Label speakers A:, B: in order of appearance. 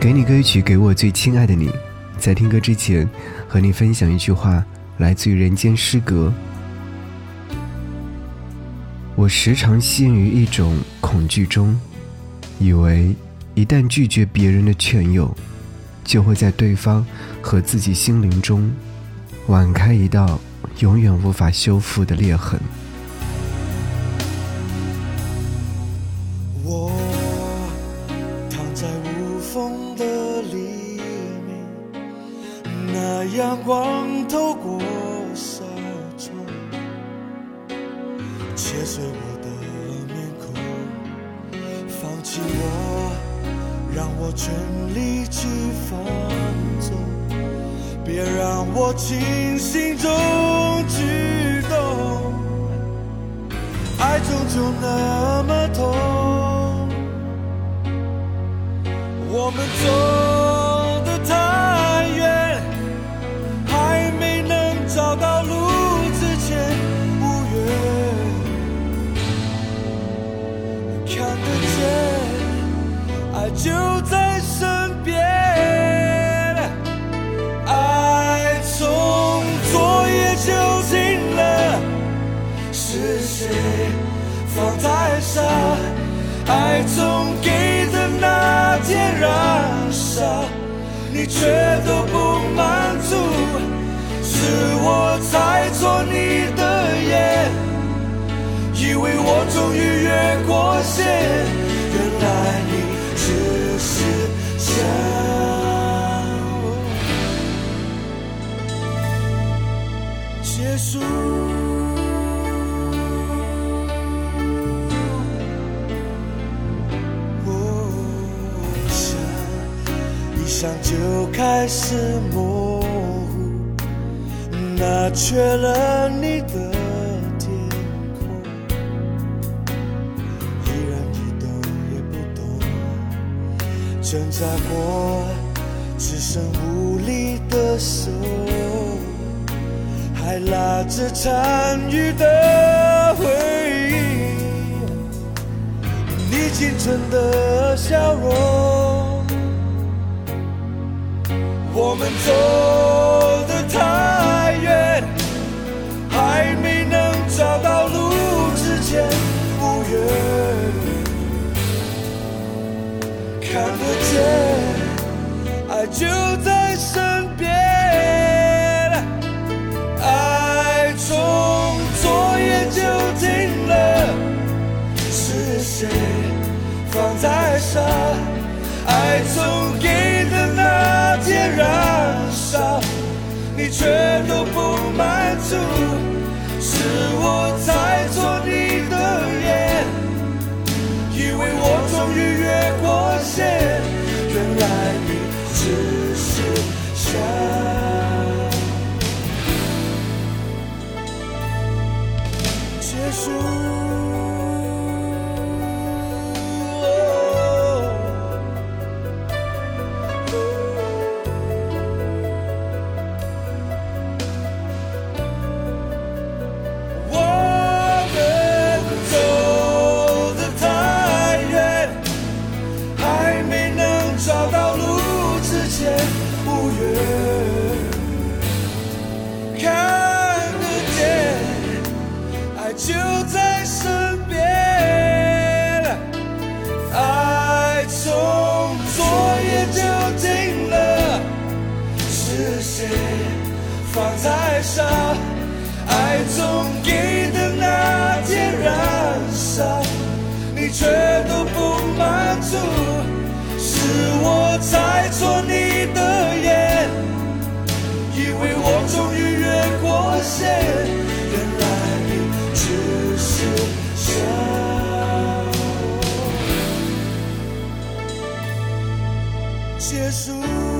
A: 给你歌曲，给我最亲爱的你。在听歌之前，和你分享一句话，来自于人间失格。我时常陷于一种恐惧中，以为一旦拒绝别人的劝诱，就会在对方和自己心灵中挽开一道永远无法修复的裂痕。
B: 阳光透过纱窗，切碎我的面孔，放弃我，让我全力去放纵，别让我清醒中剧动。爱终究那么痛，我们走就在身边，爱从昨夜就醒了。是谁放太傻？爱从给的那天燃烧，你却都不满足，是我猜错你束。我想一想就开始模糊，那缺了你的天空，依然一动也不动，挣扎过只剩无力的手，还拉着残余的回忆。你青春的笑容，我们走得太远，还没能找到路之前，无缘看得见，爱就在爱从给的那天燃烧，你却都不满足，是我在做你的眼，以为我终于越过线，爱从给的那天燃烧，你却都不满足，是我猜错你的眼，以为我终于越过线，原来你只是想结束。